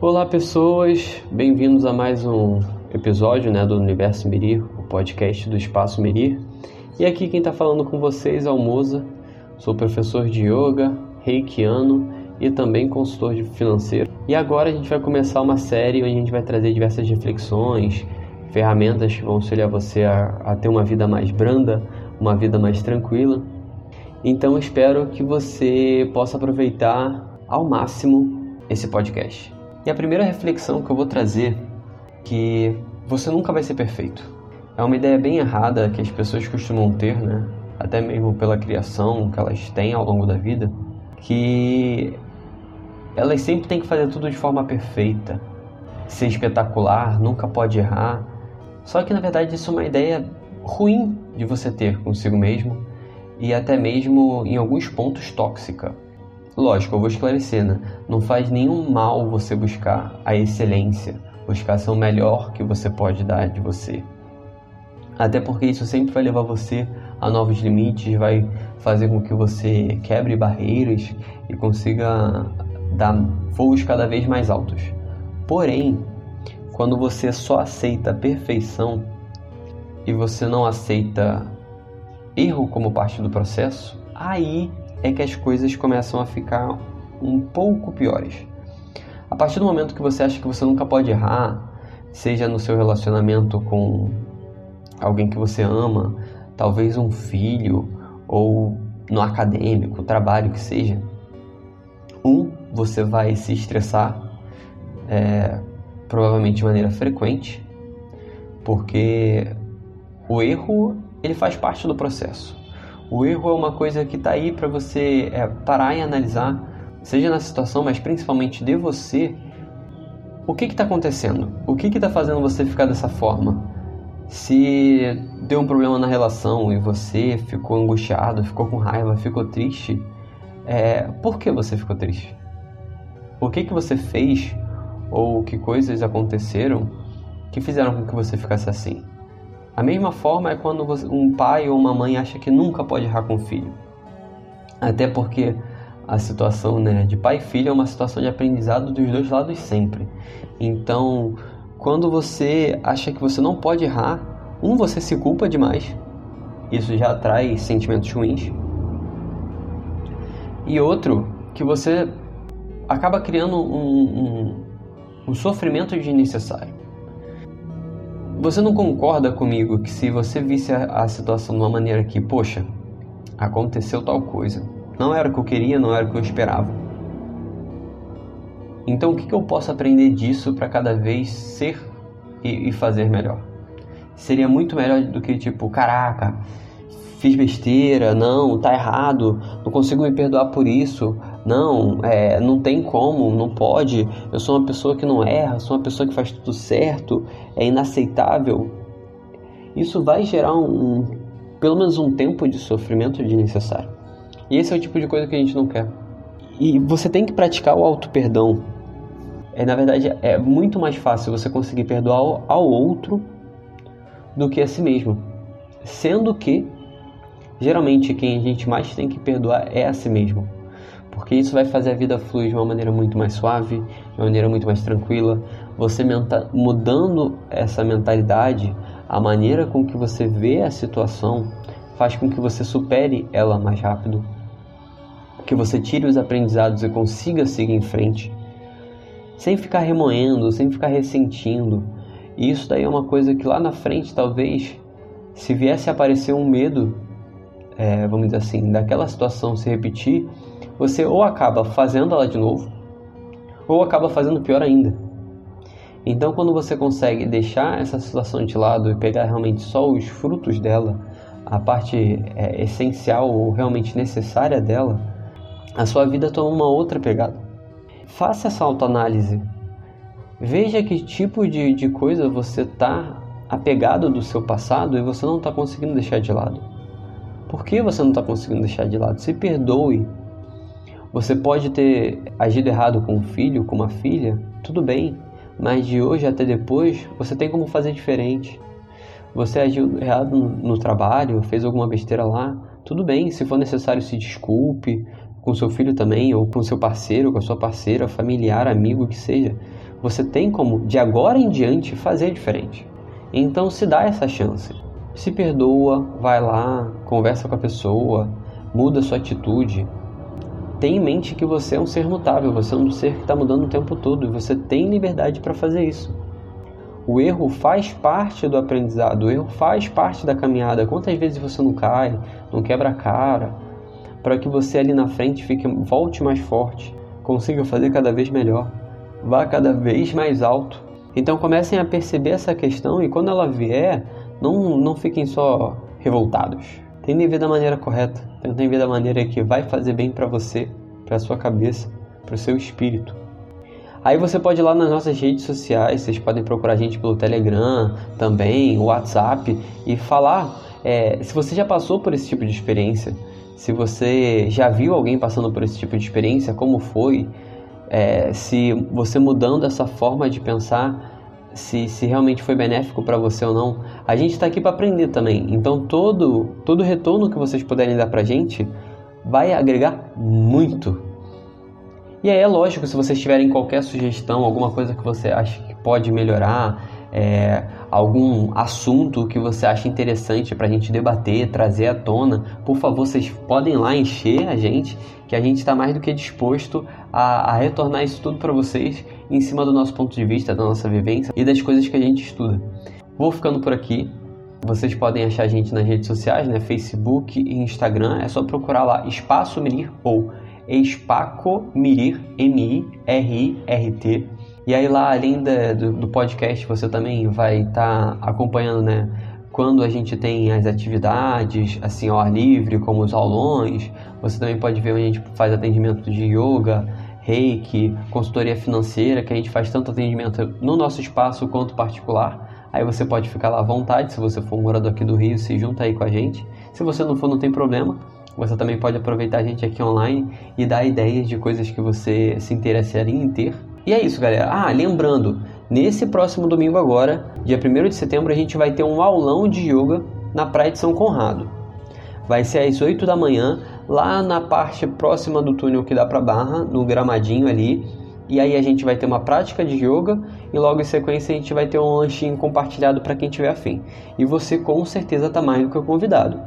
Olá pessoas, bem-vindos a mais um episódio né, do Universo Mirir, o podcast do Espaço Mirir. E aqui quem está falando com vocês é o Moza, sou professor de Yoga, reikiano e também consultor financeiro. E agora a gente vai começar uma série onde a gente vai trazer diversas reflexões, ferramentas que vão auxiliar você a, a ter uma vida mais branda, uma vida mais tranquila. Então espero que você possa aproveitar ao máximo esse podcast. E a primeira reflexão que eu vou trazer que você nunca vai ser perfeito. É uma ideia bem errada que as pessoas costumam ter, né? Até mesmo pela criação que elas têm ao longo da vida, que elas sempre têm que fazer tudo de forma perfeita, ser espetacular, nunca pode errar. Só que na verdade isso é uma ideia ruim de você ter consigo mesmo e até mesmo em alguns pontos tóxica. Lógico, eu vou esclarecer, né? Não faz nenhum mal você buscar a excelência, buscar ser o melhor que você pode dar de você. Até porque isso sempre vai levar você a novos limites, vai fazer com que você quebre barreiras e consiga dar voos cada vez mais altos. Porém, quando você só aceita a perfeição e você não aceita erro como parte do processo, aí é que as coisas começam a ficar um pouco piores. A partir do momento que você acha que você nunca pode errar, seja no seu relacionamento com alguém que você ama, talvez um filho ou no acadêmico, trabalho que seja, um, você vai se estressar, é, provavelmente de maneira frequente, porque o erro ele faz parte do processo. O erro é uma coisa que está aí para você é, parar e analisar, seja na situação, mas principalmente de você. O que está acontecendo? O que está fazendo você ficar dessa forma? Se deu um problema na relação e você ficou angustiado, ficou com raiva, ficou triste, é, por que você ficou triste? O que, que você fez ou que coisas aconteceram que fizeram com que você ficasse assim? A mesma forma é quando um pai ou uma mãe acha que nunca pode errar com o filho. Até porque a situação né, de pai e filho é uma situação de aprendizado dos dois lados sempre. Então, quando você acha que você não pode errar, um, você se culpa demais, isso já atrai sentimentos ruins. E outro, que você acaba criando um, um, um sofrimento desnecessário. Você não concorda comigo que se você visse a, situação de uma maneira que, poxa, aconteceu tal coisa, não era o que eu queria, não era o que eu esperava. Então, o que, que eu posso aprender disso para cada vez ser e, e fazer melhor? Seria muito melhor do que tipo, caraca, fiz besteira, não, tá errado, não consigo me perdoar por isso, não, é, não tem como, não pode, eu sou uma pessoa que não erra, sou uma pessoa que faz tudo certo, é inaceitável. Isso vai gerar um, um pelo menos um tempo de sofrimento desnecessário. E esse é o tipo de coisa que a gente não quer. E você tem que praticar o auto-perdão. É, na verdade, é muito mais fácil você conseguir perdoar ao outro do que a si mesmo. Sendo que, geralmente, quem a gente mais tem que perdoar é a si mesmo porque isso vai fazer a vida fluir de uma maneira muito mais suave, de uma maneira muito mais tranquila. Você mudando essa mentalidade, a maneira com que você vê a situação faz com que você supere ela mais rápido, que você tire os aprendizados e consiga seguir em frente, sem ficar remoendo, sem ficar ressentindo. E isso daí é uma coisa que lá na frente, talvez, se viesse a aparecer um medo, é, vamos dizer assim, daquela situação se repetir, você ou acaba fazendo ela de novo, ou acaba fazendo pior ainda. Então, quando você consegue deixar essa situação de lado e pegar realmente só os frutos dela, a parte é, essencial ou realmente necessária dela, a sua vida toma uma outra pegada. Faça essa autoanálise. Veja que tipo de, de coisa você está apegado do seu passado e você não está conseguindo deixar de lado. Por que você não está conseguindo deixar de lado? Se perdoe você pode ter agido errado com um filho, com uma filha, tudo bem, mas de hoje até depois você tem como fazer diferente. Você agiu errado no trabalho, fez alguma besteira lá, tudo bem, se for necessário se desculpe com seu filho também, ou com seu parceiro, com a sua parceira, familiar, amigo, que seja. você tem como, de agora em diante, fazer diferente. Então se dá essa chance. Se perdoa, vai lá, conversa com a pessoa, muda sua atitude. Tenha em mente que você é um ser mutável, você é um ser que está mudando o tempo todo e você tem liberdade para fazer isso. O erro faz parte do aprendizado, o erro faz parte da caminhada. Quantas vezes você não cai, não quebra a cara, para que você ali na frente fique, volte mais forte, consiga fazer cada vez melhor, vá cada vez mais alto. Então comecem a perceber essa questão e quando ela vier, não, não fiquem só revoltados. Tentem ver da maneira correta, tentem ver da maneira que vai fazer bem para você, para sua cabeça, para o seu espírito. Aí você pode ir lá nas nossas redes sociais, vocês podem procurar a gente pelo Telegram também, WhatsApp e falar é, se você já passou por esse tipo de experiência, se você já viu alguém passando por esse tipo de experiência, como foi, é, se você mudando essa forma de pensar, se, se realmente foi benéfico para você ou não. A gente está aqui para aprender também. Então todo todo retorno que vocês puderem dar para a gente vai agregar muito e aí é lógico, se vocês tiverem qualquer sugestão, alguma coisa que você acha que pode melhorar, é, algum assunto que você acha interessante para a gente debater, trazer à tona, por favor, vocês podem lá encher a gente, que a gente está mais do que disposto a, a retornar isso tudo para vocês em cima do nosso ponto de vista, da nossa vivência e das coisas que a gente estuda. Vou ficando por aqui. Vocês podem achar a gente nas redes sociais, né? Facebook e Instagram. É só procurar lá Espaço Mirir ou Espaco Mirir, M-I-R-I-R-T. E aí lá, além do, do, podcast, você também vai estar tá acompanhando, né? Quando a gente tem as atividades, assim, ao ar livre, como os aulões. Você também pode ver onde a gente faz atendimento de yoga, reiki, consultoria financeira, que a gente faz tanto atendimento no nosso espaço quanto particular. Aí você pode ficar lá à vontade, se você for um morador aqui do Rio, se junta aí com a gente. Se você não for, não tem problema. Você também pode aproveitar a gente aqui online e dar ideias de coisas que você se interessaria em ter. E é isso, galera. Ah, lembrando, nesse próximo domingo agora, dia 1 de setembro, a gente vai ter um aulão de yoga na Praia de São Conrado. Vai ser às 8 da manhã, lá na parte próxima do túnel que dá para Barra, no gramadinho ali. E aí a gente vai ter uma prática de yoga e logo em sequência a gente vai ter um lanchinho compartilhado para quem tiver afim. E você com certeza está mais do que convidado.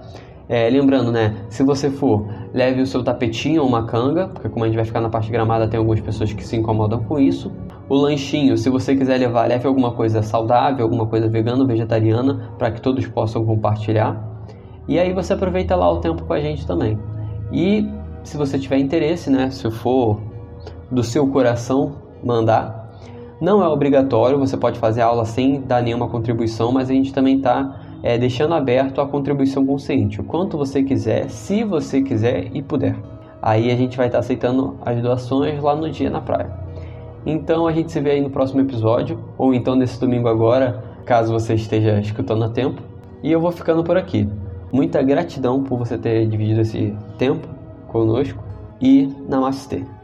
É, lembrando, né? Se você for, leve o seu tapetinho ou uma canga, porque como a gente vai ficar na parte gramada, tem algumas pessoas que se incomodam com isso. O lanchinho, se você quiser levar, leve alguma coisa saudável, alguma coisa vegana ou vegetariana, para que todos possam compartilhar. E aí você aproveita lá o tempo com a gente também. E se você tiver interesse, né? Se for do seu coração mandar, não é obrigatório, você pode fazer aula sem dar nenhuma contribuição, mas a gente também está é, deixando aberto a contribuição consciente, o quanto você quiser, se você quiser e puder. Aí a gente vai estar aceitando as doações lá no dia na praia. Então a gente se vê aí no próximo episódio, ou então nesse domingo agora, caso você esteja escutando a tempo. E eu vou ficando por aqui. Muita gratidão por você ter dividido esse tempo conosco e namastê.